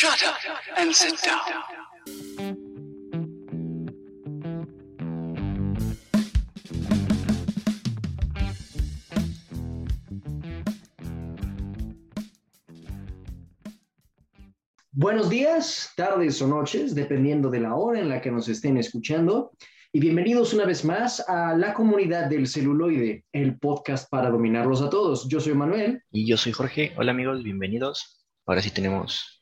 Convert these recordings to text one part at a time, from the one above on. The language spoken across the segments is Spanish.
Shut up and sit down. Buenos días, tardes o noches, dependiendo de la hora en la que nos estén escuchando. Y bienvenidos una vez más a la comunidad del celuloide, el podcast para dominarlos a todos. Yo soy Manuel. Y yo soy Jorge. Hola amigos, bienvenidos. Ahora sí tenemos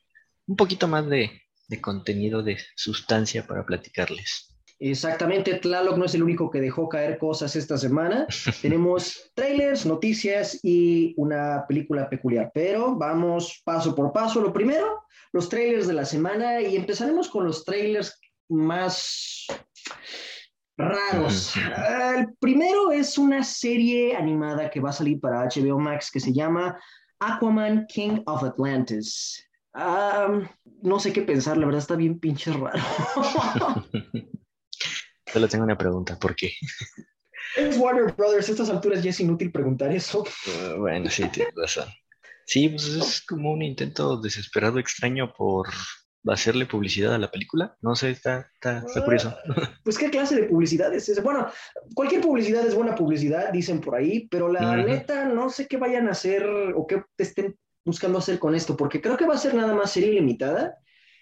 un poquito más de, de contenido, de sustancia para platicarles. Exactamente, Tlaloc no es el único que dejó caer cosas esta semana. Tenemos trailers, noticias y una película peculiar, pero vamos paso por paso. Lo primero, los trailers de la semana y empezaremos con los trailers más raros. El primero es una serie animada que va a salir para HBO Max que se llama Aquaman King of Atlantis. Um, no sé qué pensar, la verdad está bien pinche raro. Solo tengo una pregunta, ¿por qué? Es Warner Brothers, a estas alturas ya es inútil preguntar eso. Uh, bueno, sí, tienes razón. Sí, pues es como un intento desesperado, extraño por hacerle publicidad a la película. No sé, está, está, está curioso. Pues qué clase de publicidad es esa. Bueno, cualquier publicidad es buena publicidad, dicen por ahí, pero la neta no sé qué vayan a hacer o qué estén buscando hacer con esto, porque creo que va a ser nada más serie limitada.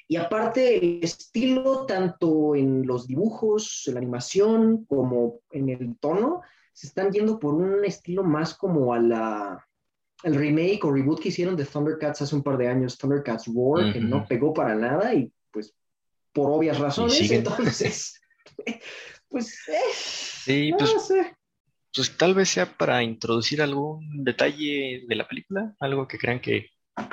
Y aparte, el estilo, tanto en los dibujos, en la animación, como en el tono, se están yendo por un estilo más como a la, el remake o reboot que hicieron de Thundercats hace un par de años, Thundercats Roar, que Ujú. no pegó para nada y pues por obvias razones, entonces, pues, eh, Sí, no pues, sé. Pues tal vez sea para introducir algún detalle de la película, algo que crean que,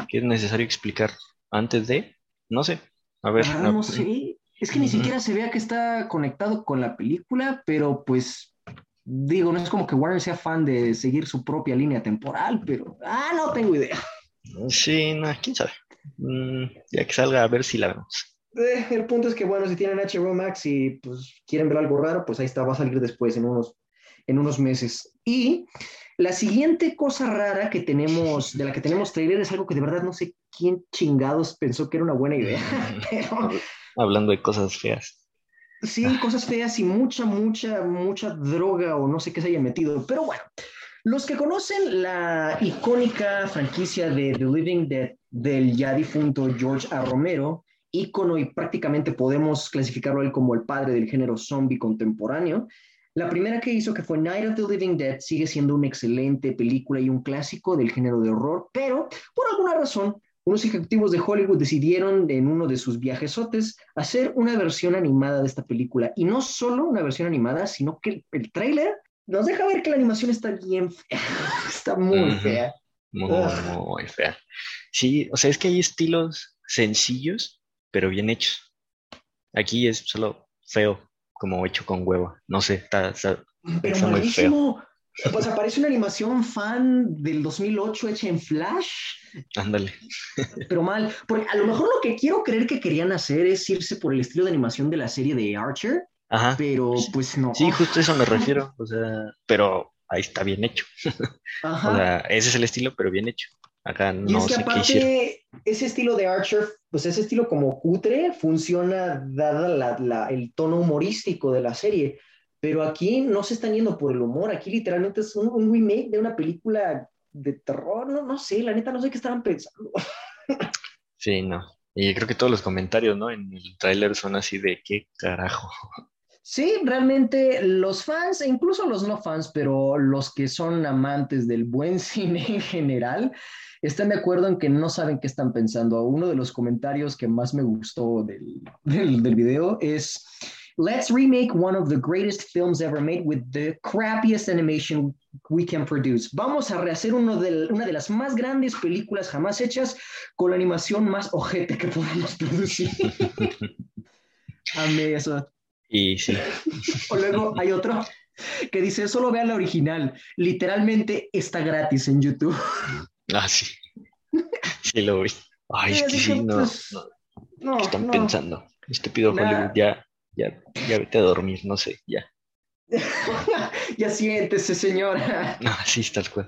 que es necesario explicar antes de, no sé. A ver, Ah, no- no sé. Es que ni siquiera se vea que está conectado con la película, pero pues digo, no es como que Warner sea fan de seguir su propia línea temporal, pero ah, no tengo idea. Sí, no, quién sabe. Mm, ya que salga a ver si la vemos. Eh, el punto es que bueno, si tienen HBO Max y pues quieren ver algo raro, pues ahí está, va a salir después en unos en unos meses. Y la siguiente cosa rara que tenemos, de la que tenemos trailer, es algo que de verdad no sé quién chingados pensó que era una buena idea, pero Hablando de cosas feas. Sí, cosas feas y mucha, mucha, mucha droga o no sé qué se haya metido. Pero bueno, los que conocen la icónica franquicia de The Living Dead del ya difunto George A. Romero, ícono y prácticamente podemos clasificarlo él como el padre del género zombie contemporáneo, la primera que hizo, que fue Night of the Living Dead, sigue siendo una excelente película y un clásico del género de horror, pero por alguna razón unos ejecutivos de Hollywood decidieron en uno de sus viajesotes hacer una versión animada de esta película. Y no solo una versión animada, sino que el, tráiler nos deja ver que la animación está bien fea. Está muy Ujú. fea. Muy, Ugh. muy fea. Sí, o sea, es que hay estilos sencillos, pero bien hechos. Aquí es solo feo, como hecho con huevo. No sé, está, está- Pero Está muy feo. Pues aparece una animación fan del 2008 hecha en Flash, ándale. pero mal. Porque a lo mejor lo que quiero creer que querían hacer es irse por el estilo de animación de la serie de Archer, Ajá. pero pues no. Sí, justo a eso me refiero. O sea, pero ahí está bien hecho. Ajá. O sea, ese es el estilo, pero bien hecho. Acá Y no es que sé qué hicieron. aparte, ese estilo de Archer, pues ese estilo como cutre, funciona dada la- la- el tono humorístico de la serie. Pero aquí no se están yendo por el humor, aquí literalmente es un, un remake de una película de terror, no, no sé, la neta no sé qué estaban pensando. Sí, no. Y creo que todos los comentarios, ¿no? En el tráiler son así de qué carajo. Sí, realmente los fans, e incluso los no fans, pero los que son amantes del buen cine en general, están de acuerdo en que no saben qué están pensando. Uno de los comentarios que más me gustó del, del, del video es, let's remake one of the greatest films ever made with the crappiest animation we can produce. Vamos a rehacer uno de, una de las más grandes películas jamás hechas con la animación más ojete que podamos producir. Amé eso. Y sí, O luego hay otro que dice, solo vean la original. Literalmente está gratis en YouTube. Ah, sí. Sí lo vi. Ay, es que así sí, no, pues, no. ¿Qué están no. pensando? Estúpido Nah. Hollywood, ya, ya, ya vete a dormir, no sé, ya. ya siéntese, señora. No, sí, tal cual.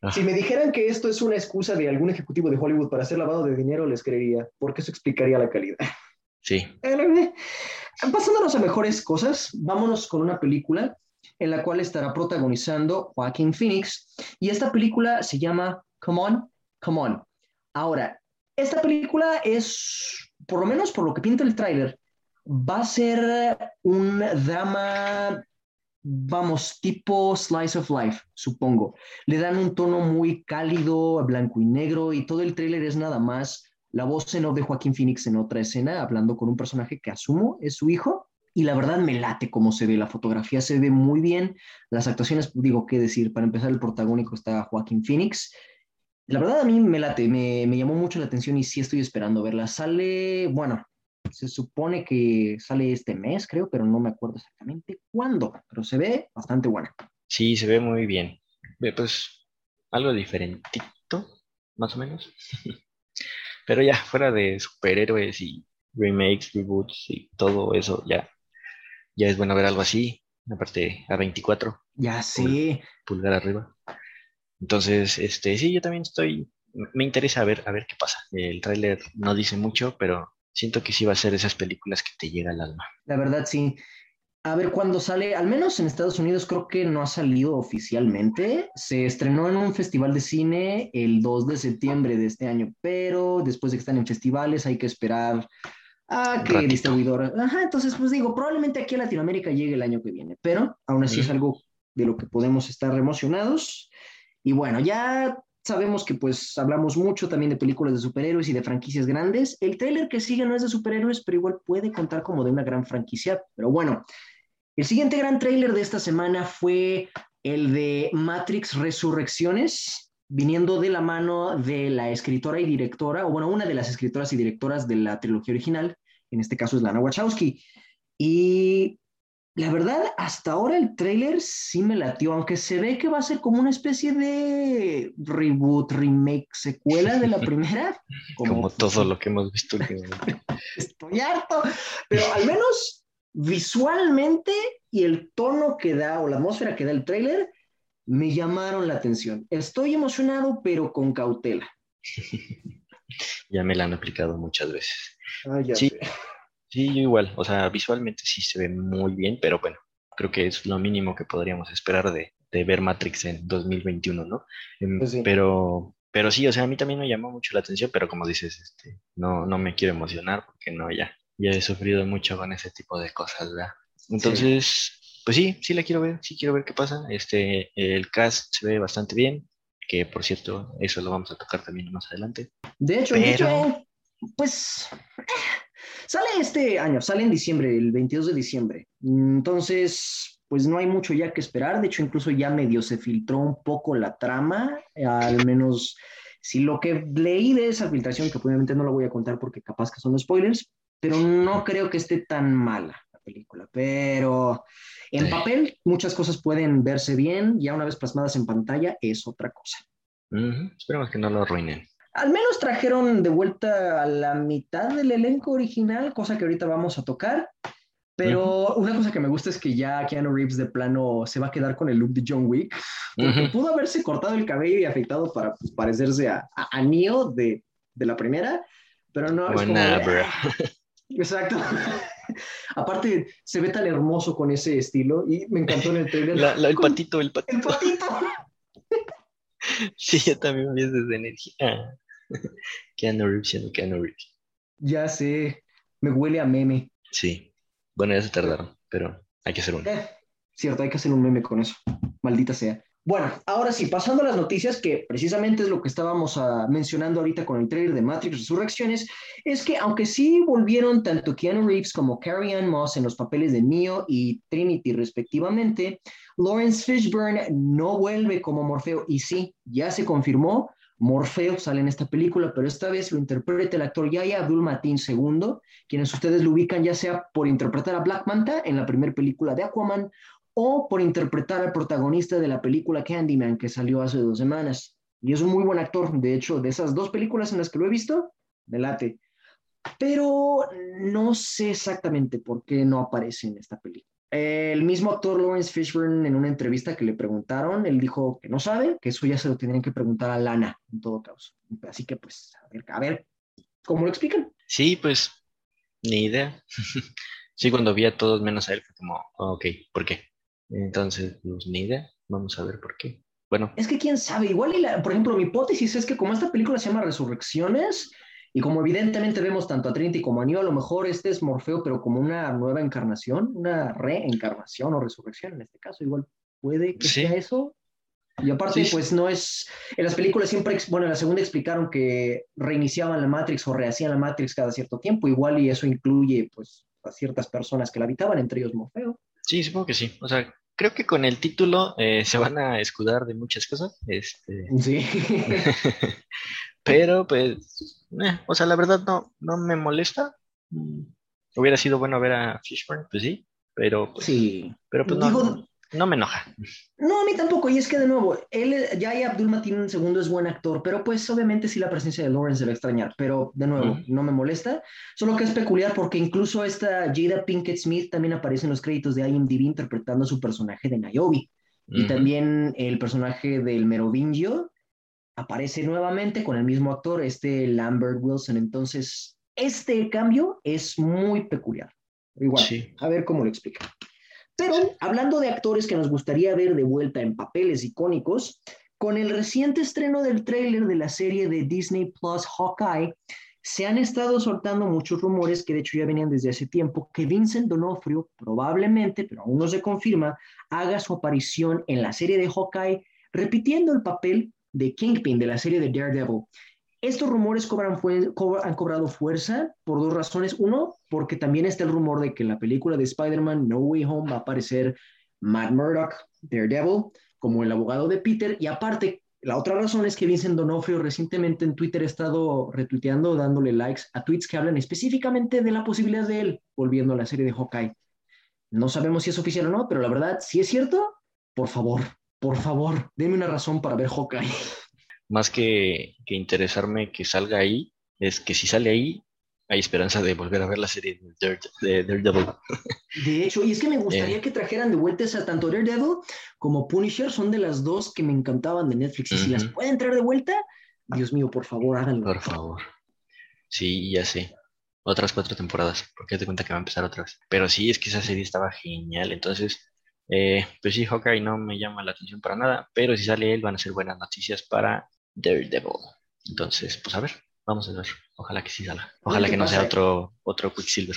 Ah. Si me dijeran que esto es una excusa de algún ejecutivo de Hollywood para hacer lavado de dinero, les creería, porque eso explicaría la calidad. Sí. Eh, Pasándonos a mejores cosas, vámonos con una película en la cual estará protagonizando Joaquín Phoenix y esta película se llama Come On, Come On. Ahora, esta película es, por lo menos por lo que pinta el tráiler, va a ser un drama, vamos, tipo slice of life, supongo. Le dan un tono muy cálido, blanco y negro y todo el tráiler es nada más la voz en off de Joaquín Phoenix en otra escena, hablando con un personaje que asumo es su hijo. Y la verdad me late cómo se ve, la fotografía se ve muy bien, las actuaciones, digo, qué decir, para empezar el protagónico está Joaquín Phoenix. La verdad a mí me late, me, me llamó mucho la atención y sí estoy esperando verla. Sale, bueno, se supone que sale este mes, creo, pero no me acuerdo exactamente cuándo, pero se ve bastante buena. Sí, se ve muy bien. Ve, Pues algo diferentito, más o menos. Pero ya, fuera de superhéroes y remakes, reboots y todo eso, ya, ya es bueno ver algo así. Aparte, a 24, Ya sé. pulgar arriba. Entonces, este, sí, yo también estoy, me interesa ver, a ver qué pasa. El tráiler no dice mucho, pero siento que sí va a ser esas películas que te llega al alma. La verdad, sí. A ver cuándo sale, al menos en Estados Unidos creo que no ha salido oficialmente. Se estrenó en un festival de cine el 2 de septiembre de este año, pero después de que están en festivales hay que esperar a que Ratito. distribuidor. Ajá, entonces pues digo, probablemente aquí a Latinoamérica llegue el año que viene, pero aún así es Ujú. algo de lo que podemos estar emocionados. Y bueno, ya sabemos que pues hablamos mucho también de películas de superhéroes y de franquicias grandes. El tráiler que sigue no es de superhéroes, pero igual puede contar como de una gran franquicia. Pero bueno, el siguiente gran tráiler de esta semana fue el de Matrix Resurrecciones, viniendo de la mano de la escritora y directora, o bueno, una de las escritoras y directoras de la trilogía original, en este caso es Lana Wachowski. Y la verdad, hasta ahora el tráiler sí me latió, aunque se ve que va a ser como una especie de reboot, remake, secuela de la primera. Como todo lo que hemos visto últimamente. Estoy harto, pero al menos visualmente y el tono que da o la atmósfera que da el tráiler me llamaron la atención. Estoy emocionado, pero con cautela. Ya me la han aplicado muchas veces. Ah, ya Sí. sé. Sí, yo igual. O sea, visualmente sí se ve muy bien, pero bueno, creo que es lo mínimo que podríamos esperar de, de ver Matrix en 2021, ¿no? Em, sí. Pero, pero sí, o sea, a mí también me llamó mucho la atención, pero como dices, este, no, no me quiero emocionar porque no, ya, ya he sufrido mucho con ese tipo de cosas, ¿verdad? Entonces, pues sí, sí la quiero ver, sí quiero ver qué pasa. Este, el cast se ve bastante bien, que por cierto, eso lo vamos a tocar también más adelante. De hecho, de Pero- hecho, pues eh, sale este año, sale en diciembre, el 22 de diciembre. Entonces, pues no hay mucho ya que esperar. De hecho, incluso ya medio se filtró un poco la trama, al menos si lo que leí de esa filtración, que obviamente no lo voy a contar porque capaz que son spoilers, pero no creo que esté tan mala la película. Pero en papel muchas cosas pueden verse bien, ya una vez plasmadas en pantalla es otra cosa. Ujú, Esperemos que no lo arruinen. Al menos trajeron de vuelta a la mitad del elenco original, cosa que ahorita vamos a tocar. Pero una cosa que me gusta es que ya Keanu Reeves de plano se va a quedar con el look de John Wick. Porque Ujú. pudo haberse cortado el cabello y afeitado para pues, parecerse a, a, a Neo de, de la primera. Pero no, es como. Exacto. Aparte, se ve tan hermoso con ese estilo y me encantó en el trailer. La- la- el Con patito, el patito. El patito. Sí, yo también vi desde energía. Keanu Reeves siendo Keanu Reeves. Ya sé, me huele a meme. Sí. Bueno, ya se tardaron, pero hay que hacer uno. Eh, cierto, hay que hacer un meme con eso. Maldita sea. Bueno, ahora sí, pasando a las noticias, que precisamente es lo que estábamos ah, mencionando ahorita con el trailer de Matrix Resurrecciones, es que aunque sí volvieron tanto Keanu Reeves como Carrie Ann Moss en los papeles de Neo y Trinity respectivamente, Lawrence Fishburne no vuelve como Morfeo. Y sí, ya se confirmó, Morfeo sale en esta película, pero esta vez lo interpreta el actor Yaya Abdul Mateen II, quienes ustedes lo ubican ya sea por interpretar a Black Manta en la primera película de Aquaman o por interpretar al protagonista de la película Candyman que salió hace dos semanas. Y es un muy buen actor, de hecho, de esas dos películas en las que lo he visto, me late. Pero no sé exactamente por qué no aparece en esta película. El mismo actor Lawrence Fishburne en una entrevista que le preguntaron, él dijo que no sabe, que eso ya se lo tendrían que preguntar a Lana en todo caso. Así que pues, a ver, a ver ¿cómo lo explican? Sí, pues, ni idea. sí, cuando vi a todos menos a él, fue como, oh, ok, ¿por qué? Entonces, pues, ni idea, vamos a ver por qué. Bueno. Es que quién sabe, igual, por ejemplo, mi hipótesis es que como esta película se llama Resurrecciones, y como evidentemente vemos tanto a Trinity como a Neo, a lo mejor este es Morfeo, pero como una nueva encarnación, una reencarnación o resurrección en este caso, igual puede que sea eso. Y aparte, pues no es. En las películas siempre, bueno, en la segunda explicaron que reiniciaban la Matrix o rehacían la Matrix cada cierto tiempo, igual y eso incluye, pues, a ciertas personas que la habitaban, entre ellos Morfeo. Sí, supongo que sí. O sea, creo que con el título eh, se van a escudar de muchas cosas. Este... Sí. Pero, pues, eh, o sea, la verdad no, no me molesta. Mm, hubiera sido bueno ver a Fishburne, pues sí, pero pues, sí. pero pues no, no me enoja. No, a mí tampoco. Y es que, de nuevo, él, ya Abdul Matin segundo es buen actor, pero pues obviamente sí la presencia de Lawrence se va a extrañar. Pero, de nuevo, no me molesta. Solo que es peculiar porque incluso esta Jada Pinkett Smith también aparece en los créditos de IMDb interpretando a su personaje de Niobe. Y también el personaje del Merovingio aparece nuevamente con el mismo actor, este Lambert Wilson. Entonces, este cambio es muy peculiar. Igual, a ver cómo lo explica. Pero hablando de actores que nos gustaría ver de vuelta en papeles icónicos, con el reciente estreno del tráiler de la serie de Disney Plus Hawkeye, se han estado soltando muchos rumores que de hecho ya venían desde hace tiempo que Vincent Donofrio probablemente, pero aún no se confirma, haga su aparición en la serie de Hawkeye repitiendo el papel de Kingpin de la serie de Daredevil. Estos rumores cobran han cobrado fuerza por dos razones. Uno, porque también está el rumor de que en la película de Spider-Man No Way Home va a aparecer Matt Murdock, Daredevil, como el abogado de Peter. Y aparte, la otra razón es que Vincent Donofrio recientemente en Twitter ha estado retuiteando, dándole likes a tweets que hablan específicamente de la posibilidad de él volviendo a la serie de Hawkeye. No sabemos si es oficial o no, pero la verdad, si es cierto, por favor, por favor, denme una razón para ver Hawkeye más que, interesarme que salga ahí, es que si sale ahí, hay esperanza de volver a ver la serie de, Daredevil. De hecho, y es que me gustaría eh. que trajeran de vuelta a tanto Daredevil como Punisher, son de las dos que me encantaban de Netflix. Y si las pueden traer de vuelta, Dios mío, por favor, háganlo. Por favor. Sí, ya sé. Otras cuatro temporadas, porque te cuenta que va a empezar otras. Pero sí, es que esa serie estaba genial. Entonces, eh, pues sí, Hawkeye no me llama la atención para nada, pero si sale él van a ser buenas noticias para Daredevil. Entonces, pues a ver, vamos a ver. Ojalá que sí salga. Ojalá que no sea otro, otro Quicksilver.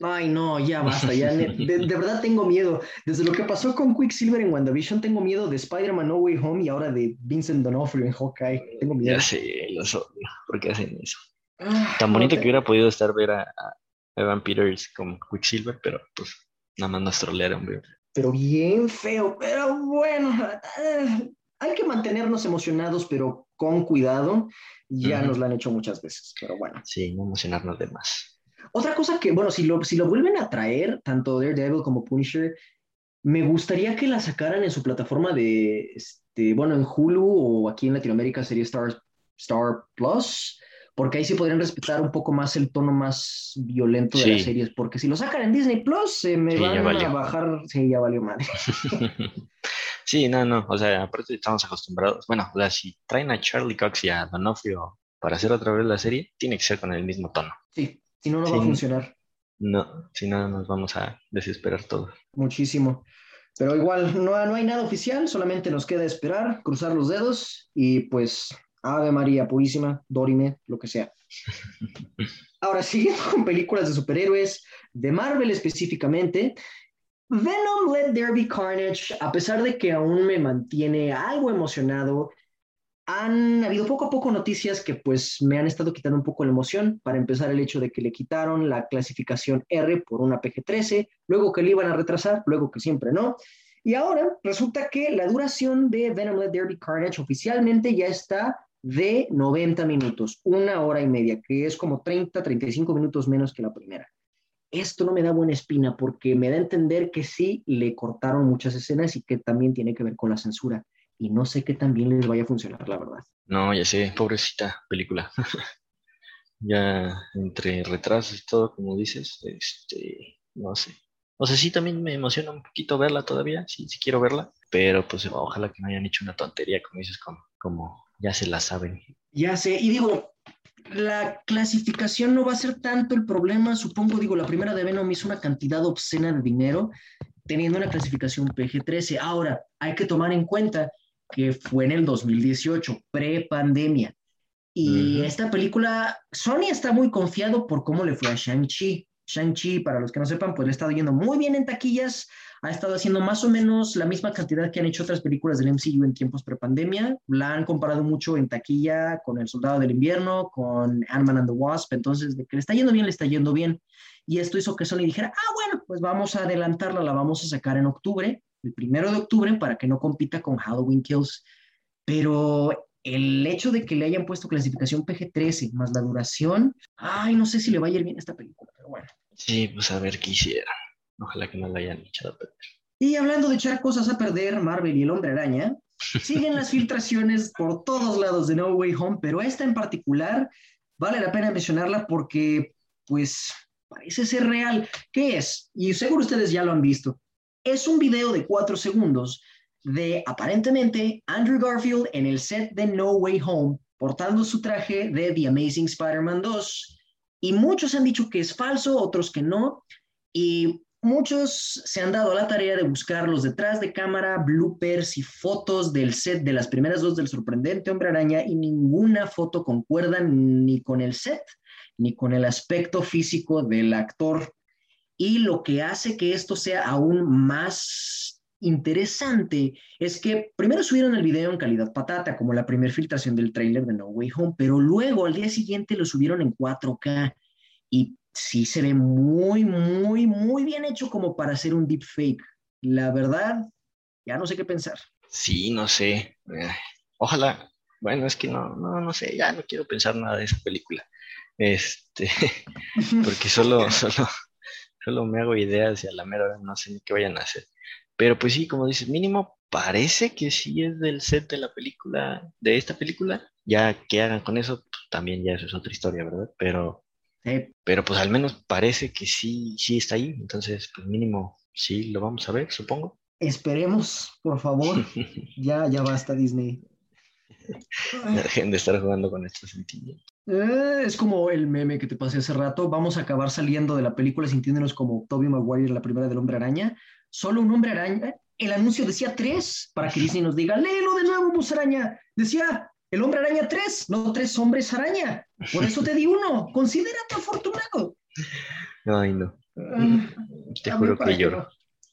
Ay, no, ya basta, ya de, verdad tengo miedo. Desde lo que pasó con Quicksilver en WandaVision, tengo miedo de Spider-Man No Way Home y ahora de Vincent D'Onofrio en Hawkeye. Tengo miedo. Ya sé, lo odio. ¿Por qué hacen eso? Ah, Tan bonito que hubiera podido estar ver a, Evan Peters como Quicksilver, pero pues nada más nos trolearon, Pero bien feo, pero bueno, eh, hay que mantenernos emocionados, pero con cuidado. Ya nos lo han hecho muchas veces, pero bueno. Sí, no emocionarnos de más. Otra cosa que, bueno, si lo, si lo vuelven a traer, tanto Daredevil como Punisher, me gustaría que la sacaran en su plataforma de, este, bueno, en Hulu o aquí en Latinoamérica sería Star, Star Plus, porque ahí sí podrían respetar un poco más el tono más violento de las series, porque si lo sacan en Disney Plus, se me van a bajar, sí, ya valió madre. Sí, no, no, o sea, aparte estamos acostumbrados. Bueno, o sea, si traen a Charlie Cox y a Donofrio para hacer otra vez la serie, tiene que ser con el mismo tono. Sí, si no, no va a funcionar. No, si no, nos vamos a desesperar todos. Muchísimo. Pero igual, no, no hay nada oficial, solamente nos queda esperar, cruzar los dedos y pues, Ave María Purísima, Dorime, lo que sea. Ahora, siguiendo con películas de superhéroes, de Marvel específicamente, Venom Let There Be Carnage, a pesar de que aún me mantiene algo emocionado, han habido poco a poco noticias que pues me han estado quitando un poco la emoción. Para empezar, el hecho de que le quitaron la clasificación R por una PG-13, luego que le iban a retrasar, luego que siempre no. Y ahora resulta que la duración de Venom Let There Be Carnage oficialmente ya está de 90 minutos, una hora y media, que es como 30, 35 minutos menos que la primera esto no me da buena espina porque me da a entender que sí le cortaron muchas escenas y que también tiene que ver con la censura. Y no sé qué también les vaya a funcionar, la verdad. No, ya sé, pobrecita película. ya entre retrasos y todo, como dices, este, no sé. O sea, sí, también me emociona un poquito verla todavía, sí, sí quiero verla, pero pues ojalá que no hayan hecho una tontería, como dices, como, como ya se la saben. Ya sé, y digo, la clasificación no va a ser tanto el problema, supongo, digo, la primera de Venom hizo una cantidad obscena de dinero teniendo una clasificación PG-13. Ahora, hay que tomar en cuenta que fue en el 2018, pre-pandemia. Y esta película, Sony está muy confiado por cómo le fue a Shang-Chi. Shang-Chi, para los que no sepan, pues le ha estado yendo muy bien en taquillas, ha estado haciendo más o menos la misma cantidad que han hecho otras películas del MCU en tiempos pre-pandemia. La han comparado mucho en taquilla con El Soldado del Invierno, con Ant-Man and the Wasp, entonces de que le está yendo bien, le está yendo bien. Y esto hizo que Sony dijera, ah, bueno, pues vamos a adelantarla, la vamos a sacar en octubre, el primero de octubre, para que no compita con Halloween Kills. Pero el hecho de que le hayan puesto clasificación PG-13 más la duración, ay, no sé si le va a ir bien esta película, pero bueno. Sí, pues a ver qué hiciera. Ojalá que no la hayan echado a perder. Y hablando de echar cosas a perder, Marvel y el Hombre Araña, siguen las filtraciones por todos lados de No Way Home, pero esta en particular vale la pena mencionarla porque, pues, parece ser real. ¿Qué es? Y seguro ustedes ya lo han visto. Es un video de cuatro segundos de aparentemente Andrew Garfield en el set de No Way Home portando su traje de The Amazing Spider-Man 2. Y muchos han dicho que es falso, otros que no. Y muchos se han dado la tarea de buscar los detrás de cámara, bloopers y fotos del set de las primeras dos del sorprendente Hombre Araña y ninguna foto concuerda ni con el set ni con el aspecto físico del actor. Y lo que hace que esto sea aún más interesante es que primero subieron el video en calidad patata, como la primera filtración del tráiler de No Way Home, pero luego al día siguiente lo subieron en 4K y sí se ve muy, muy, muy bien hecho como para hacer un deepfake. La verdad, ya no sé qué pensar. Sí, no sé. Eh, ojalá, bueno, es que no, no, no sé, ya no quiero pensar nada de esa película. Este, porque solo, solo, solo me hago ideas y a la mera no sé ni qué vayan a hacer. Pero pues sí, como dices, mínimo parece que sí es del set de la película, de esta película. Ya que hagan con eso, pues, también ya eso es otra historia, ¿verdad? Pero, pero pues al menos parece que sí, sí está ahí. Entonces, pues mínimo sí lo vamos a ver, supongo. Esperemos, por favor. ya, ya basta Disney. Dejen de estar jugando con estos sentimientos. Eh, es como el meme que te pasé hace rato. Vamos a acabar saliendo de la película sintiéndonos como Toby Maguire, la primera del hombre araña, solo un hombre araña. El anuncio decía tres, para que Disney nos diga, léelo de nuevo, musaraña. Decía, el hombre araña tres, no tres hombres araña. Por eso te di uno. Considérate afortunado. Ay, no. Ah, te juro que lloro.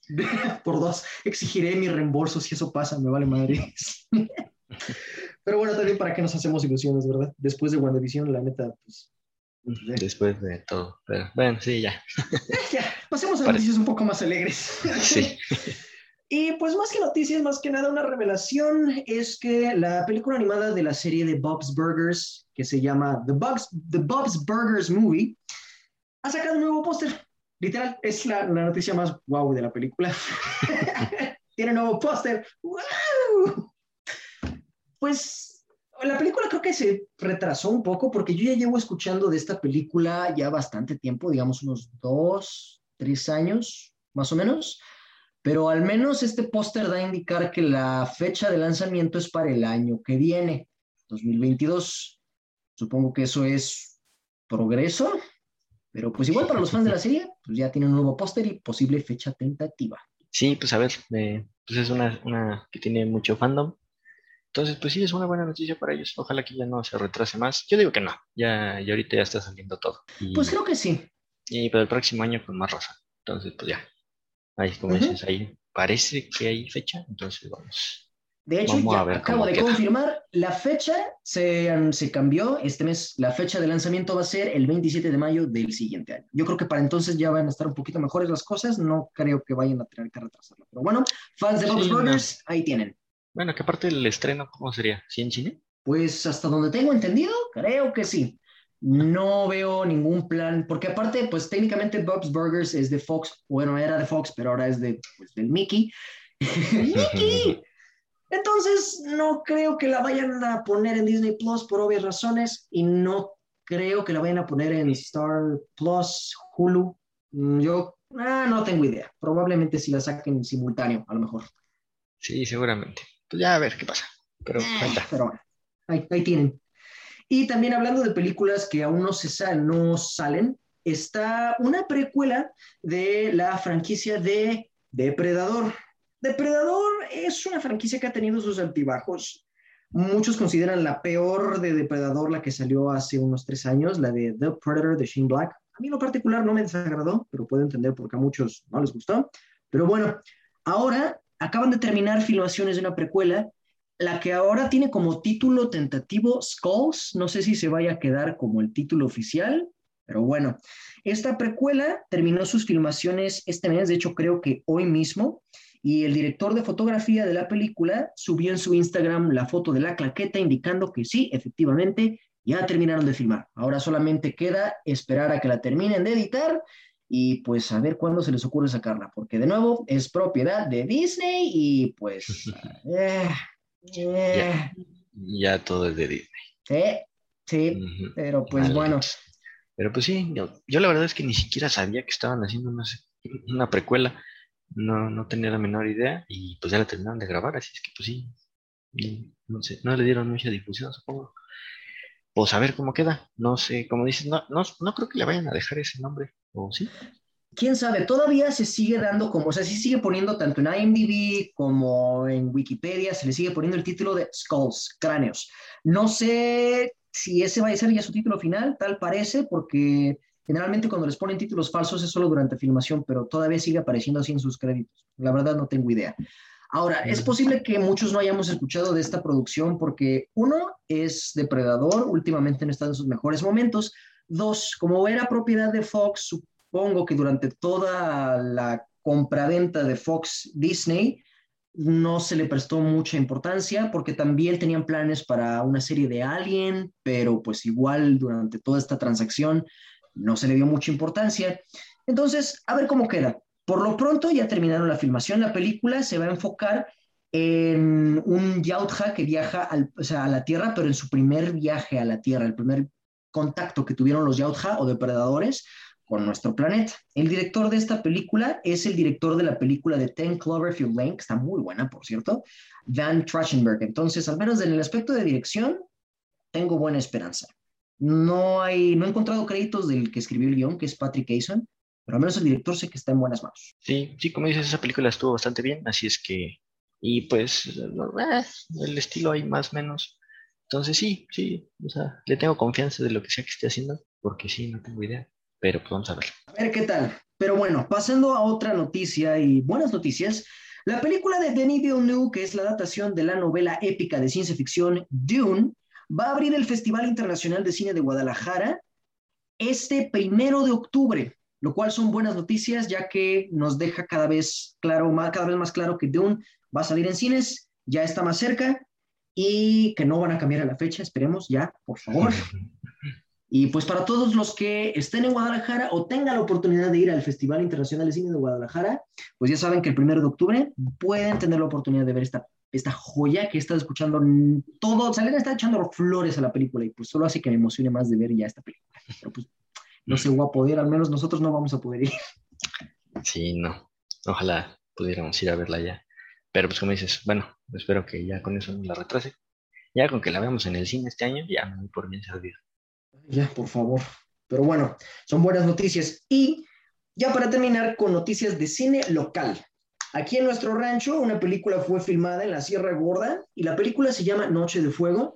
Por dos, exigiré mi reembolso si eso pasa, me vale madre. Pero bueno, también para que nos hacemos ilusiones, ¿verdad? Después de WandaVision, la neta, pues Después de todo. Pero bueno, sí, ya. ya, pasemos a noticias un poco más alegres. sí. Y pues más que noticias, más que nada una revelación es que la película animada de la serie de Bob's Burgers, que se llama The Bob's, The Bob's Burgers Movie, ha sacado un nuevo póster. Literal, es la, la, noticia más guau de la película. Tiene nuevo póster. ¡Wow! Pues la película creo que se retrasó un poco porque yo ya llevo escuchando de esta película ya bastante tiempo, digamos unos dos, tres años más o menos, pero al menos este póster da a indicar que la fecha de lanzamiento es para el año que viene, 2022. Supongo que eso es progreso, pero pues igual para los fans de la serie, pues ya tiene un nuevo póster y posible fecha tentativa. Sí, pues a ver, eh, pues es una, una que tiene mucho fandom entonces, pues sí, es una buena noticia para ellos. Ojalá que ya no se retrase más. Yo digo que no, ya, ya ahorita ya está saliendo todo. pues creo que sí. Y para el próximo año con más rosa. Entonces, pues ya. Ahí, como dices, ahí parece que hay fecha, entonces vamos. De hecho, ya acabo de confirmar, la fecha se, se, cambió. Este mes, la fecha de lanzamiento va a ser el 27 de mayo del siguiente año. Yo creo que para entonces ya van a estar un poquito mejores las cosas. No creo que vayan a tener que retrasarlo. Pero bueno, fans de Bob's Burgers, ahí tienen. Bueno, ¿qué parte del estreno cómo sería? ¿Sí en cine? Pues hasta donde tengo entendido, creo que sí. No veo ningún plan, porque aparte, pues técnicamente Bob's Burgers es de Fox, bueno, era de Fox, pero ahora es de, pues, del Mickey. ¡Mickey! Entonces, no creo que la vayan a poner en Disney Plus por obvias razones y no creo que la vayan a poner en Star Plus, Hulu. Mm, yo Ah, no tengo idea. Probablemente si la saquen en simultáneo, a lo mejor. Sí, seguramente. Pues ya a ver qué pasa. Pero, Eh, pero bueno, ahí, ahí tienen. Y también hablando de películas que aún no se sa- no salen, está una precuela de la franquicia de Depredador. Depredador es una franquicia que ha tenido sus altibajos. Muchos consideran la peor de Depredador, la que salió hace unos tres años, la de The Predator de Shane Black. A mí en lo particular no me desagradó, pero puedo entender por qué a muchos no les gustó. Pero bueno, ahora acaban de terminar filmaciones de una precuela la que ahora tiene como título tentativo Skulls, no sé si se vaya a quedar como el título oficial, pero bueno, esta precuela terminó sus filmaciones este mes, de hecho creo que hoy mismo, y el director de fotografía de la película subió en su Instagram la foto de la claqueta indicando que sí, efectivamente, ya terminaron de filmar. Ahora solamente queda esperar a que la terminen de editar y pues a ver cuándo se les ocurre sacarla, porque de nuevo es propiedad de Disney y pues... eh, eh, Ya todo es de Disney. sí, sí, pero pues bueno. Pero pues sí, yo, yo la verdad es que ni siquiera sabía que estaban haciendo una, una precuela. No, no tenía la menor idea y pues ya la terminaron de grabar, así es que pues sí. no sé, no le dieron mucha difusión, supongo. Pues a ver cómo queda. No sé, como dices, no, no, no creo que le vayan a dejar ese nombre. ¿O sí? Quién sabe, todavía se sigue dando como, o sea, sí sigue poniendo tanto en IMDb como en Wikipedia, se le sigue poniendo el título de Skulls, cráneos. No sé si ese va a ser ya su título final, tal parece, porque generalmente cuando les ponen títulos falsos es solo durante filmación, pero todavía sigue apareciendo así en sus créditos. La verdad no tengo idea. Ahora, es posible que muchos no hayamos escuchado de esta producción porque uno es depredador, últimamente no está en sus mejores momentos. Dos, como era propiedad de Fox, supongo que durante toda la compraventa de Fox Disney no se le prestó mucha importancia porque también tenían planes para una serie de Alien, pero pues igual durante toda esta transacción no se le dio mucha importancia. Entonces, a ver cómo queda. Por lo pronto ya terminaron la filmación. La película se va a enfocar en un Yautja que viaja a la Tierra, pero en su primer viaje a la Tierra, el primer contacto que tuvieron los Yautja o depredadores con nuestro planeta. El director de esta película es el director de la película de Ten Cloverfield Lane, que está muy buena, por cierto, Dan Trachtenberg. Entonces, al menos en el aspecto de dirección, tengo buena esperanza. No, hay, no he encontrado créditos del que escribió el guion, que es Patrick Aison, pero al menos el director sé que está en buenas manos. Sí, sí, como dices, esa película estuvo bastante bien, así es que, y pues, eh, el estilo hay más o menos. Entonces sí, sí, o sea, le tengo confianza de lo que sea que esté haciendo, porque sí, no tengo idea, pero pues vamos a ver. A ver qué tal. Pero bueno, pasando a otra noticia y buenas noticias, la película de Denis Villeneuve, que es la adaptación de la novela épica de ciencia ficción Dune, va a abrir el Festival Internacional de Cine de Guadalajara este primero de octubre, lo cual son buenas noticias ya que nos deja cada vez claro, más, cada vez más claro que Dune va a salir en cines, ya está más cerca y que no van a cambiar la fecha, esperemos ya, por favor. Y pues para todos los que estén en Guadalajara o tengan la oportunidad de ir al Festival Internacional de Cine de Guadalajara, pues ya saben que el primero de octubre pueden tener la oportunidad de ver esta, esta joya que he estado escuchando todo. Salen está echando flores a la película y pues solo hace que me emocione más de ver ya esta película. Pero pues no se va a poder, al menos nosotros no vamos a poder ir. Sí, no, ojalá pudiéramos ir a verla ya. Pero pues como dices, bueno, espero que ya con eso no la retrase. Ya con que la veamos en el cine este año, ya me doy por bien servido. Ya, por favor. Pero bueno, son buenas noticias. Y ya para terminar con noticias de cine local. Aquí en nuestro rancho, una película fue filmada en la Sierra Gorda y la película se llama Noche de Fuego.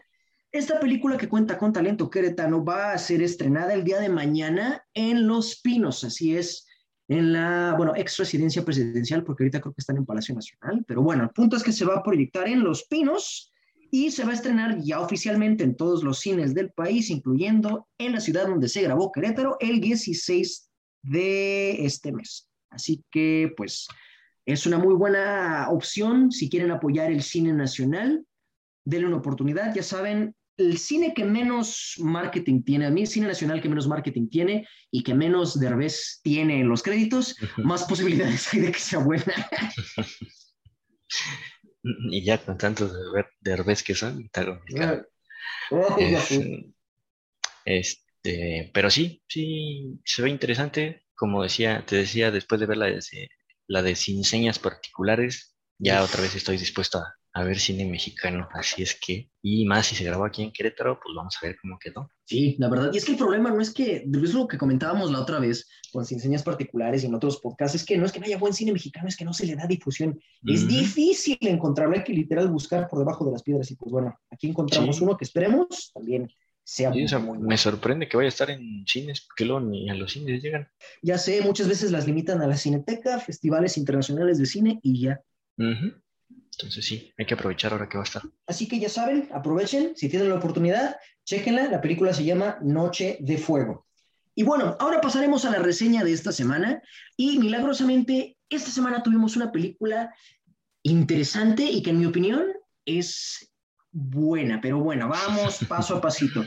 Esta película que cuenta con talento queretano va a ser estrenada el día de mañana en Los Pinos, así es, en la, bueno, ex residencia presidencial, porque ahorita creo que están en Palacio Nacional, pero bueno, el punto es que se va a proyectar en Los Pinos y se va a estrenar ya oficialmente en todos los cines del país, incluyendo en la ciudad donde se grabó Querétaro el 16 de este mes. Así que, pues, es una muy buena opción si quieren apoyar el cine nacional. Denle una oportunidad. Ya saben, el cine que menos marketing tiene, a mí el cine nacional que menos marketing tiene y que menos derbez tiene en los créditos, más posibilidades hay de que sea buena. Y ya con tantos derbez que son, está complicado. Ya Es, sé. este, pero sí, sí, se ve interesante. como decía, te decía, después de ver la de, la de Sin Señas Particulares, ya otra vez estoy dispuesto a, a ver cine mexicano, así es que, y más si se grabó aquí en Querétaro, pues vamos a ver cómo quedó. Sí, la verdad, y es que el problema no es que, es lo que comentábamos la otra vez con Sin Señas Particulares y en otros podcasts, es que no es que no haya buen cine mexicano, es que no se le da difusión. Es difícil encontrarlo, hay que literal buscar por debajo de las piedras y pues bueno, aquí encontramos Sí. uno que esperemos también sea Sí, o sea, muy bueno. me sorprende que vaya a estar en cines, porque luego ni a los cines llegan. Ya sé, muchas veces las limitan a la Cineteca, festivales internacionales de cine y ya. Ujú. Entonces sí, hay que aprovechar ahora que va a estar. Así que ya saben, aprovechen, si tienen la oportunidad, chéquenla, la película se llama Noche de Fuego. Y bueno, ahora pasaremos a la reseña de esta semana y milagrosamente esta semana tuvimos una película interesante y que en mi opinión es buena, pero bueno, vamos paso a pasito.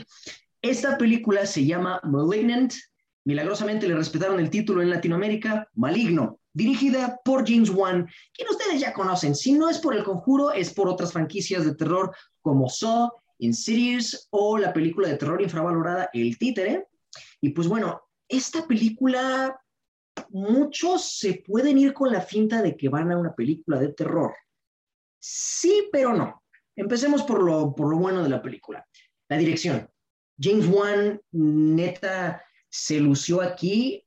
Esta película se llama Malignant, milagrosamente le respetaron el título en Latinoamérica, Maligno, dirigida por James Wan, quien ustedes ya conocen. Si no es por El Conjuro, es por otras franquicias de terror como Saw, Insidious o la película de terror infravalorada El Títere. Y pues bueno, esta película, muchos se pueden ir con la finta de que van a una película de terror. Sí, pero no. Empecemos por lo, por lo bueno de la película. La dirección. James Wan, neta, se lució aquí.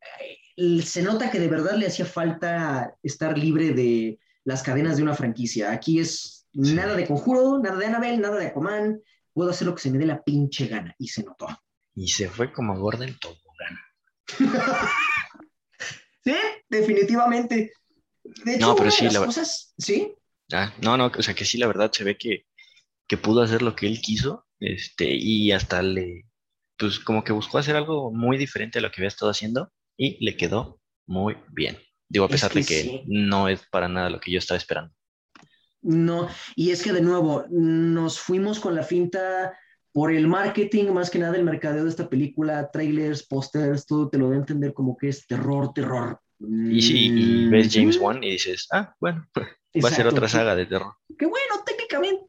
Se nota que de verdad le hacía falta estar libre de las cadenas de una franquicia. Aquí es Sí. nada de conjuro, nada de Annabelle, nada de Aquaman. Puedo hacer lo que se me dé la pinche gana. Y se notó. Y se fue como gorda en tobogán. Sí, definitivamente. De hecho, No, pero sí, las la ver- cosas, sí, Ah, no, no, o sea que sí, la verdad se ve que, que pudo hacer lo que él quiso, este, y hasta le, pues como que buscó hacer algo muy diferente a lo que había estado haciendo, y le quedó muy bien. Digo, a Es pesar que de que sí. no es para nada lo que yo estaba esperando. No, y es que de nuevo, nos fuimos con la finta por el marketing, más que nada el mercadeo de esta película, trailers, pósters, todo te lo da a entender como que es terror, terror. Y sí, y ves James Mm, Wan y dices, ah, bueno, va a ser exacto. otra saga de terror. Que bueno, técnicamente,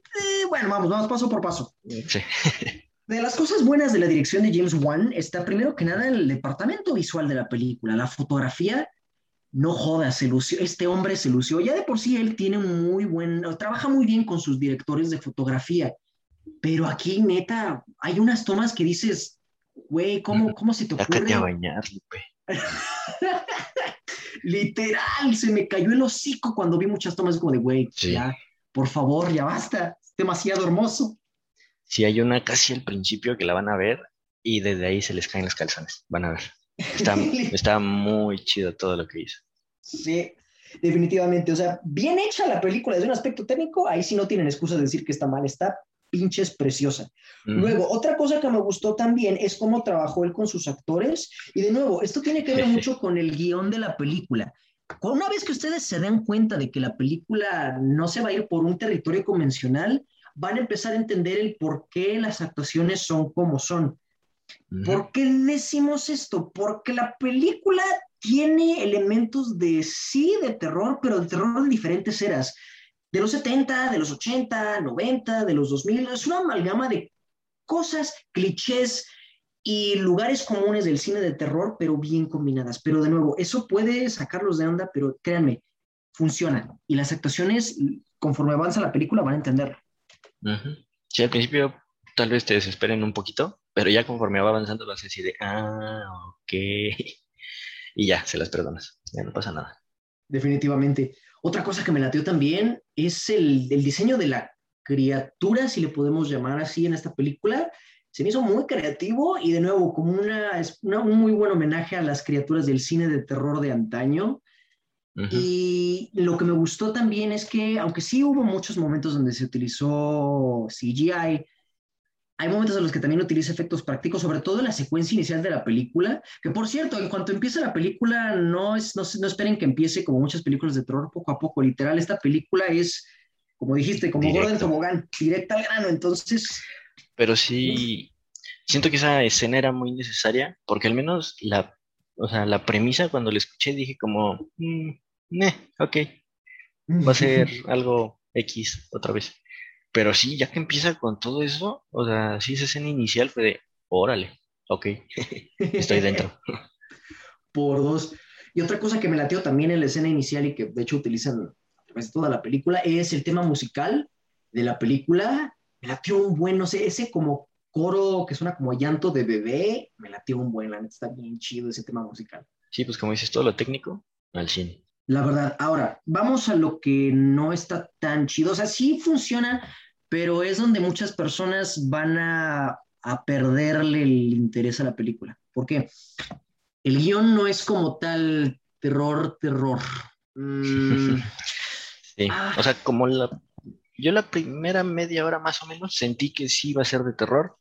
bueno, vamos, vamos paso por paso. Sí. De las cosas buenas de la dirección de James Wan está primero que nada el departamento visual de la película, la fotografía. No jodas, se lució, este hombre se lució. Ya de por sí él tiene un muy buen, trabaja muy bien con sus directores de fotografía, pero aquí neta hay unas tomas que dices, güey, ¿cómo, cómo se te Sácate a ocurre? bañar, Lupe. Literal, se me cayó el hocico cuando vi muchas tomas como de, güey, Sí. ya, por favor, ya basta, es demasiado hermoso. Si hay una casi al principio que la van a ver, y desde ahí se les caen los calzones, van a ver. Está, está muy chido todo lo que hizo. Sí, definitivamente. O sea, bien hecha la película desde un aspecto técnico, ahí sí no tienen excusa de decir que está mal, está pinches preciosa. Mm. Luego, otra cosa que me gustó también es cómo trabajó él con sus actores. Y de nuevo, esto tiene que ver mucho con el guion de la película. Una vez que ustedes se den cuenta de que la película no se va a ir por un territorio convencional, van a empezar a entender el por qué las actuaciones son como son. Ujú. ¿Por qué decimos esto? Porque la película tiene elementos de sí, de terror, pero de terror de diferentes eras. De los 70, de los 80, 90, de los 2000. Es una amalgama de cosas, clichés y lugares comunes del cine de terror, pero bien combinadas. Pero de nuevo, eso puede sacarlos de onda, pero créanme, funciona. Y las actuaciones, conforme avanza la película, van a entenderlo. Ujú. Sí, al principio tal vez te desesperen un poquito, pero ya conforme va avanzando vas a decir de, ah, ok. Y ya, se las perdonas. Ya no pasa nada. Definitivamente. Otra cosa que me lateó también es el, el diseño de la criatura, si le podemos llamar así en esta película. Se me hizo muy creativo y de nuevo como una, una- un muy buen homenaje a las criaturas del cine de terror de antaño. Y lo que me gustó también es que, aunque sí hubo muchos momentos donde se utilizó CGI, hay momentos en los que también utiliza efectos prácticos, sobre todo en la secuencia inicial de la película, que por cierto, en cuanto empieza la película, no, es, no, esperen que empiece como muchas películas de terror poco a poco, literal, esta película es, como dijiste, como Directo. tobogán, directa al grano, entonces, Pero sí, siento que esa escena era muy necesaria, porque al menos la, o sea, la premisa cuando la escuché dije como, mm, "Neh, ok, va a ser algo X otra vez. Pero sí, ya que empieza con todo eso, o sea, sí, esa escena inicial fue de, órale, ok, estoy dentro. por dos. Y otra cosa que me latió también en la escena inicial y que de hecho utilizan a través de toda la película es el tema musical de la película. Me latió un buen, no sé, ese como coro que suena como llanto de bebé, me latió un buen, la neta está bien chido ese tema musical. Sí, pues como dices, todo lo técnico al 100. La verdad, ahora, vamos a lo que no está tan chido. O sea, sí funciona, pero es donde muchas personas van a, a perderle el interés a la película. ¿Por qué? El guion no es como tal terror, terror. Mm, Sí, Ah. o sea, como la... Yo la primera media hora más o menos sentí que sí iba a ser de terror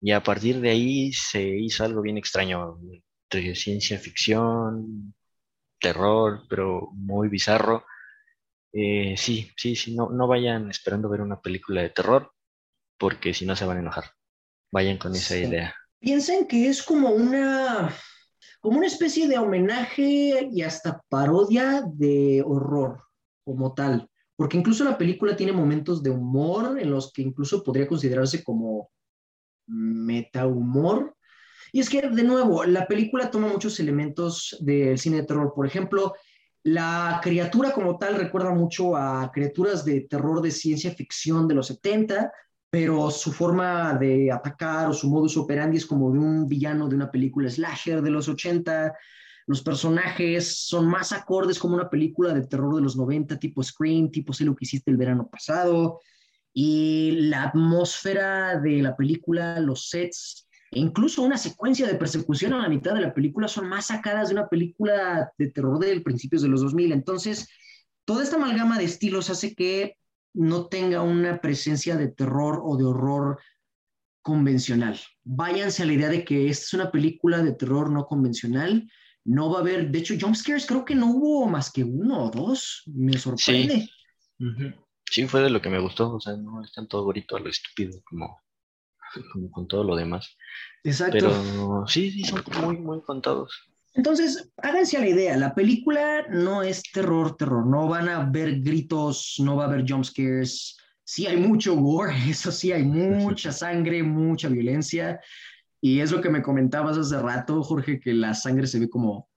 y a partir de ahí se hizo algo bien extraño, entre ciencia ficción, terror, pero muy bizarro. Eh, sí, sí, sí, no, no vayan esperando ver una película de terror porque si no se van a enojar. Vayan con esa Sí. idea. piensen que es como una, como una especie de homenaje y hasta parodia de horror como tal, porque incluso la película tiene momentos de humor en los que incluso podría considerarse como metahumor. Y es que, de nuevo, la película toma muchos elementos del cine de terror. Por ejemplo, la criatura como tal recuerda mucho a criaturas de terror de ciencia ficción de los 70, pero su forma de atacar o su modus operandi es como de un villano de una película slasher de los 80. Los personajes son más acordes como una película de terror de los 90, tipo Scream, tipo Sé lo que hiciste el verano pasado. Y la atmósfera de la película, los sets, incluso una secuencia de persecución a la mitad de la película son más sacadas de una película de terror de principios de los 2000. Entonces, toda esta amalgama de estilos hace que no tenga una presencia de terror o de horror convencional. Váyanse a la idea de que esta es una película de terror no convencional. No va a haber, de hecho, jumpscares creo que no hubo más que uno o dos. Me sorprende. Sí, fue de lo que me gustó, o sea, no es tanto gorito a lo estúpido como, como con todo lo demás. Exacto. Pero sí, sí, son muy, muy contados. Entonces, háganse a la idea, la película no es terror, terror, no van a ver gritos, no va a haber jumpscares, sí hay mucho gore, eso sí, hay mucha sangre, mucha violencia, y es lo que me comentabas hace rato, Jorge, que la sangre se ve como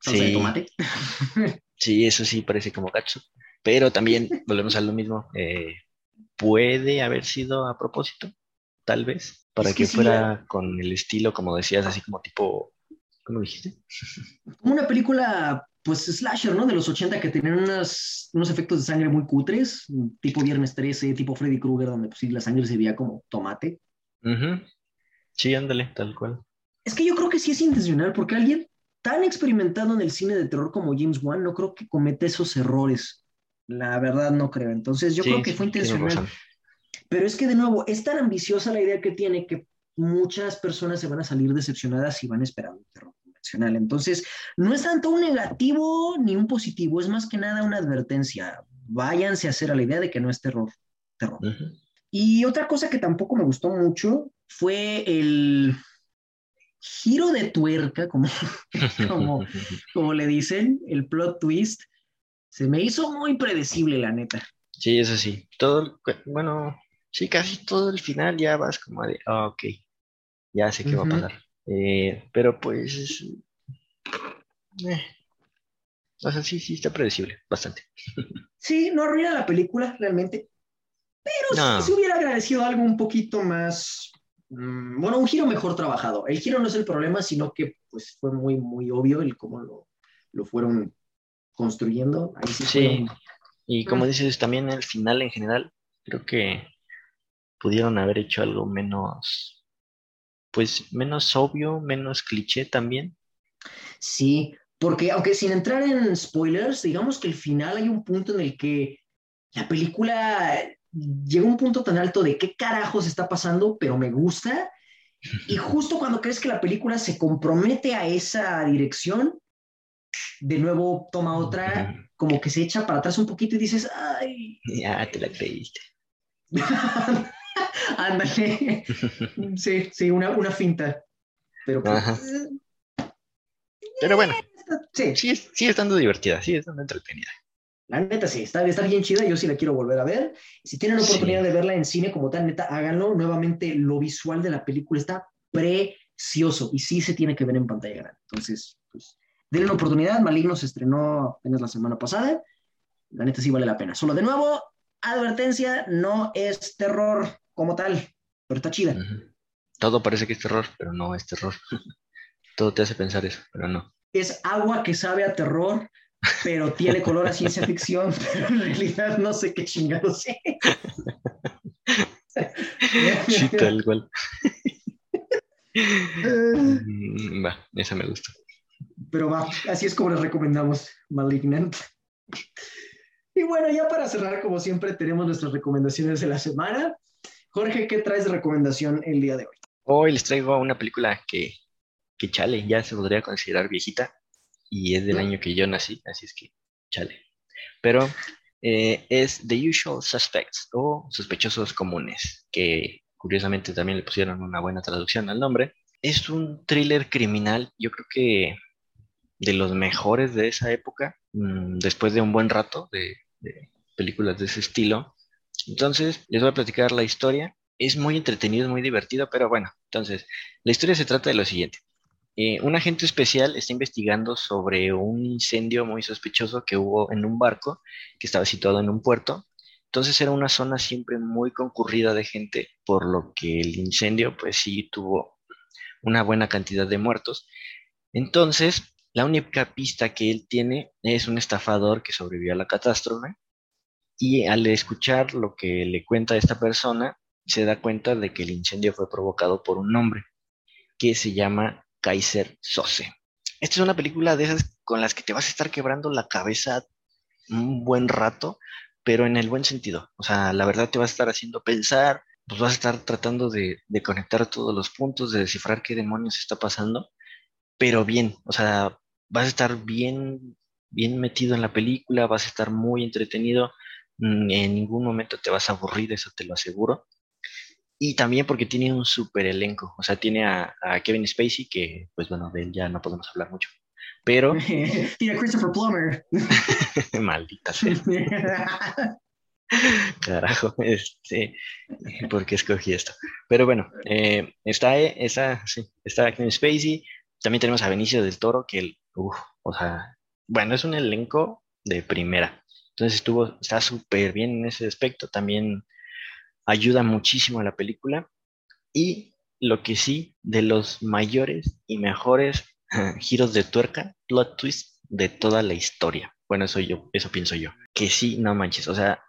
salsa de tomate. Sí, eso sí parece como gacho. Pero también volvemos a lo mismo. eh, puede haber sido a propósito, tal vez, para Es que que sí, fuera con el estilo, como decías, así como tipo, ¿cómo dijiste? Como una película, pues slasher, ¿no? De los 80 que tenían unas- unos efectos de sangre muy cutres, tipo Viernes 13, tipo Freddy Krueger, donde pues sí, la sangre se veía como tomate. Sí, ándale, tal cual. Es que yo creo que sí es intencional, porque alguien tan experimentado en el cine de terror como James Wan no creo que cometa esos errores. La verdad no creo. Entonces yo Sí, creo que fue intencional. Pero es que de nuevo, es tan ambiciosa la idea que tiene que muchas personas se van a salir decepcionadas y van a esperar un terror convencional. Entonces, no es tanto un negativo ni un positivo, es más que nada una advertencia. Váyanse a hacer a la idea de que no es terror. terror. Y otra cosa que tampoco me gustó mucho fue el giro de tuerca, como, Como- como le dicen, el plot twist. Se me hizo muy predecible, la neta. Sí, eso sí. Todo, bueno, sí, casi todo el final ya vas como de, ah, ok, ya sé qué va a pasar. Eh, pero pues, eh, o sea, sí, sí está predecible, bastante. Sí, no arruina la película realmente, pero No. sí se hubiera agradecido algo un poquito más, mm, bueno, un giro mejor trabajado. El giro no es el problema, sino que pues fue muy, muy obvio el cómo lo, lo fueron construyendo. Ahí sí, Sí. fueron- Y como Mm. dices, también el final en general, creo que pudieron haber hecho algo menos, pues menos obvio, menos cliché también. Sí, porque aunque sin entrar en spoilers, digamos que el final hay un punto en el que la película llega a un punto tan alto de qué carajos está pasando, pero me gusta. Y justo cuando crees que la película se compromete a esa dirección, de nuevo toma otra, como que se echa para atrás un poquito y dices, ay, Ya te la creíste. ándale. Sí, sí, una, una finta. Pero pues, Ajá. Pero bueno, sí, sigue, sigue estando divertida, sigue estando entretenida. La neta sí, está, está bien chida, yo sí la quiero volver a ver. Si tienen oportunidad Sí. de verla en cine como tal, neta, háganlo. Nuevamente, lo visual de la película está precioso y sí se tiene que ver en pantalla grande. Entonces, pues, denle una oportunidad. Maligno se estrenó apenas la semana pasada. La neta sí vale la pena. Solo de nuevo, advertencia, no es terror como tal, pero está chida. Todo parece que es terror, pero no es terror. Todo te hace pensar eso, pero no. Es agua que sabe a terror, pero tiene color a ciencia ficción, pero en realidad no sé qué chingados es. Sí, tal cual. Mm, Va, esa me gusta. Pero va, así es como les recomendamos Malignant. Y bueno, ya para cerrar, como siempre, tenemos nuestras recomendaciones de la semana. Jorge, ¿qué traes de recomendación el día de hoy? Hoy les traigo una película que, que chale, ya se podría considerar viejita y es del año que yo nací, así es que chale. Pero eh, es The Usual Suspects o Sospechosos Comunes, que curiosamente también le pusieron una buena traducción al nombre. Es un thriller criminal, yo creo que de los mejores de esa época, mm, después de un buen rato de, películas de ese estilo. Entonces, les voy a platicar la historia. Es muy entretenido, es muy divertido, pero bueno, entonces, la historia se trata de lo siguiente. Eh, un agente especial está investigando sobre un incendio muy sospechoso que hubo en un barco que estaba situado en un puerto. Entonces era una zona siempre muy concurrida de gente, por lo que el incendio pues sí tuvo una buena cantidad de muertos. Entonces, la única pista que él tiene es un estafador que sobrevivió a la catástrofe y al escuchar lo que le cuenta esta persona, se da cuenta de que el incendio fue provocado por un hombre que se llama Kaiser Sose. Esta es una película de esas con las que te vas a estar quebrando la cabeza un buen rato, pero en el buen sentido. O sea, la verdad te va a estar haciendo pensar, pues vas a estar tratando de, de conectar todos los puntos, de descifrar qué demonios está pasando, pero bien, o sea, vas a estar bien, bien metido en la película, vas a estar muy entretenido, mm, en ningún momento te vas a aburrir, eso te lo aseguro. Y también porque tiene un super elenco, o sea, tiene a, a Kevin Spacey, que pues bueno, de él ya no podemos hablar mucho, pero Tiene a Christopher Plummer. maldita sea, carajo, este, ¿por qué escogí esto? Pero bueno, eh, está eh, esa, sí, está Kevin Spacey, también tenemos a Benicio del Toro, que el, uf, o sea, bueno, es un elenco de primera. Entonces estuvo, está súper bien en ese aspecto. También ayuda muchísimo a la película. Y lo que sí, de los mayores y mejores giros de tuerca, plot twist de toda la historia. Bueno, eso yo, eso pienso yo. Que sí, no manches. O sea,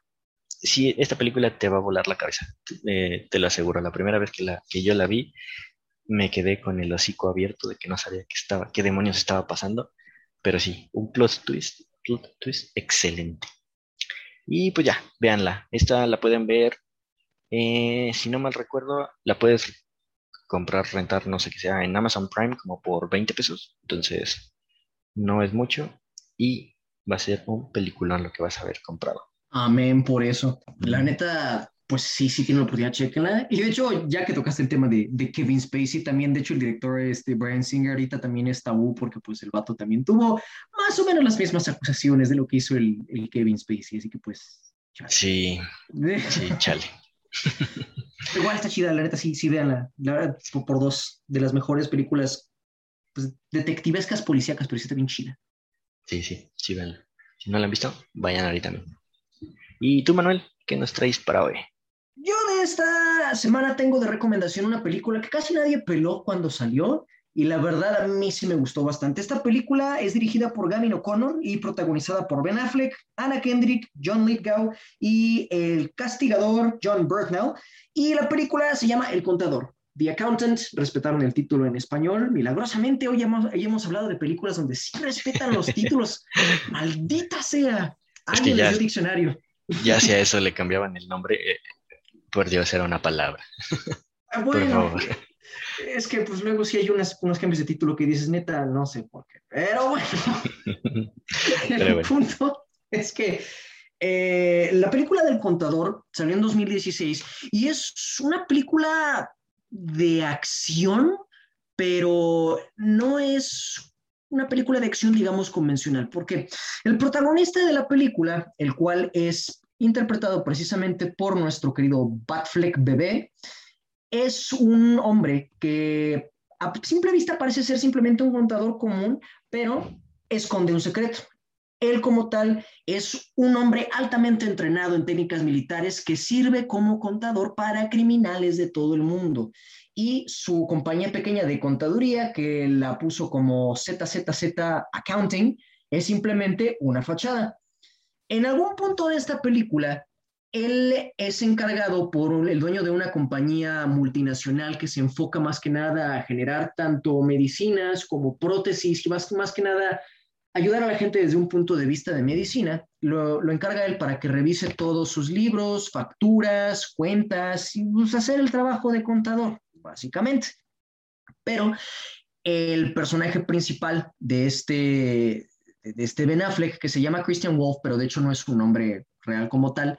sí, esta película te va a volar la cabeza. eh, te lo aseguro. La primera vez que, la, que yo la vi, me quedé con el hocico abierto de que no sabía qué estaba, qué demonios estaba pasando. Pero sí, un plot twist, plot twist excelente. Y pues ya, véanla. Esta la pueden ver, eh, si no mal recuerdo, la puedes comprar, rentar, no sé qué sea, en Amazon Prime como por 20 pesos. Entonces, no es mucho y va a ser un peliculón lo que vas a haber comprado. Amén por eso. La neta, pues sí, sí tiene la oportunidad, chequenla. Y de hecho, ya que tocaste el tema de, de Kevin Spacey, también, de hecho, el director este, Brian Singer ahorita también es tabú porque pues el vato también tuvo más o menos las mismas acusaciones de lo que hizo el, el Kevin Spacey, así que pues... chale. Sí, sí, chale. Igual está chida, la neta, sí, sí, véanla. La verdad, por, por dos de las mejores películas pues, detectivescas, policíacas, pero sí está bien chida. Sí, sí, sí, véanla. Si no la han visto, vayan ahorita mismo. ¿Y tú, Manuel, qué nos traes para hoy? Esta semana tengo de recomendación una película que casi nadie peló cuando salió y la verdad a mí sí me gustó bastante. Esta película es dirigida por Gavin O'Connor y protagonizada por Ben Affleck, Anna Kendrick, John Lithgow y el castigador John Berthnell. Y la película se llama El Contador. The Accountant, respetaron el título en español. Milagrosamente hoy hemos, hoy hemos hablado de películas donde sí respetan los títulos. Maldita sea. Es que Alguien ya- dio diccionario. Ya si a eso le cambiaban el nombre, eh, por Dios, era una palabra. Ah, Por Bueno, favor. es que pues luego sí hay unas, unos cambios de título que dices, neta, no sé por qué. Pero bueno, Pero el bueno. punto es que eh, la película del contador salió en 2016 y es una película de acción, pero no es una película de acción, digamos, convencional, porque el protagonista de la película, el cual es interpretado precisamente por nuestro querido Batfleck Bebé, es un hombre que a simple vista parece ser simplemente un contador común, pero esconde un secreto. Él como tal es un hombre altamente entrenado en técnicas militares que sirve como contador para criminales de todo el mundo. Y su compañía pequeña de contaduría, que la puso como ZZZ Accounting, es simplemente una fachada. En algún punto de esta película, él es encargado por el dueño de una compañía multinacional que se enfoca más que nada a generar tanto medicinas como prótesis y más, más que nada ayudar a la gente desde un punto de vista de medicina. Lo, encarga él para que revise todos sus libros, facturas, cuentas y pues, hacer el trabajo de contador, básicamente. Pero el personaje principal de este, de este Ben Affleck, que se llama Christian Wolf, pero de hecho no es un nombre real como tal,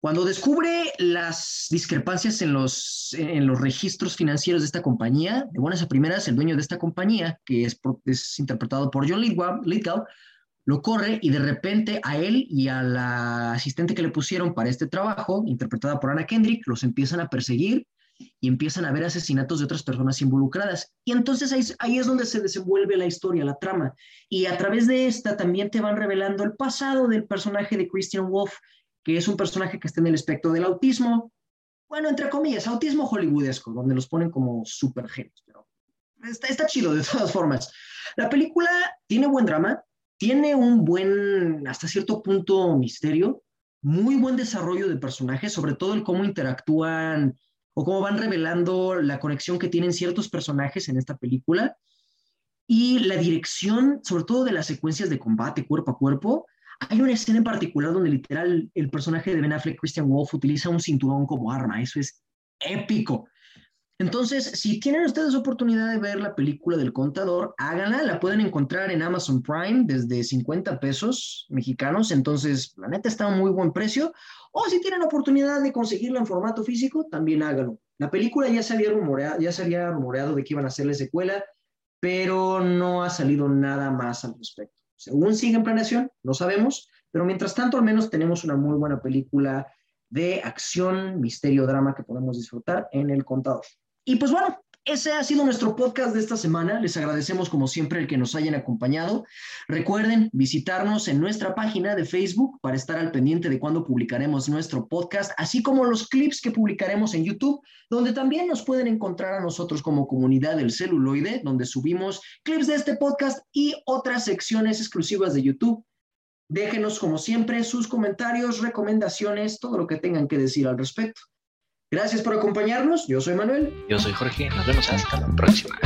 cuando descubre las discrepancias en los, en los registros financieros de esta compañía, de buenas a primeras, el dueño de esta compañía, que es, es interpretado por John Lithgow, lo corre y de repente a él y a la asistente que le pusieron para este trabajo, interpretada por Anna Kendrick, los empiezan a perseguir y empiezan a ver asesinatos de otras personas involucradas. Y entonces ahí, ahí, es donde se desenvuelve la historia, la trama. Y a través de esta también te van revelando el pasado del personaje de Christian Wolf, que es un personaje que está en el espectro del autismo, bueno, entre comillas, autismo hollywoodesco, donde los ponen como super genios, pero está, está chido de todas formas. La película tiene buen drama, tiene un buen, hasta cierto punto, misterio, muy buen desarrollo de personajes, sobre todo el cómo interactúan o cómo van revelando la conexión que tienen ciertos personajes en esta película. Y la dirección, sobre todo de las secuencias de combate cuerpo a cuerpo, hay una escena en particular donde literal el personaje de Ben Affleck, Christian Wolf, utiliza un cinturón como arma. Eso es épico. Entonces, si tienen ustedes oportunidad de ver la película del contador, háganla, la pueden encontrar en Amazon Prime desde 50 pesos mexicanos, entonces la neta está a muy buen precio, o si tienen oportunidad de conseguirla en formato físico, también háganlo. La película ya se había rumoreado, ya se había rumoreado de que iban a hacerle secuela, pero no ha salido nada más al respecto. Según sigue en planeación, no sabemos, pero mientras tanto al menos tenemos una muy buena película de acción, misterio, drama que podemos disfrutar en El Contador. Y pues bueno, ese ha sido nuestro podcast de esta semana. Les agradecemos como siempre el que nos hayan acompañado. Recuerden visitarnos en nuestra página de Facebook para estar al pendiente de cuándo publicaremos nuestro podcast, así como los clips que publicaremos en YouTube, donde también nos pueden encontrar a nosotros como comunidad del celuloide, donde subimos clips de este podcast y otras secciones exclusivas de YouTube. Déjenos como siempre sus comentarios, recomendaciones, todo lo que tengan que decir al respecto. Gracias por acompañarnos. Yo soy Manuel. Yo soy Jorge. Nos vemos hasta la próxima.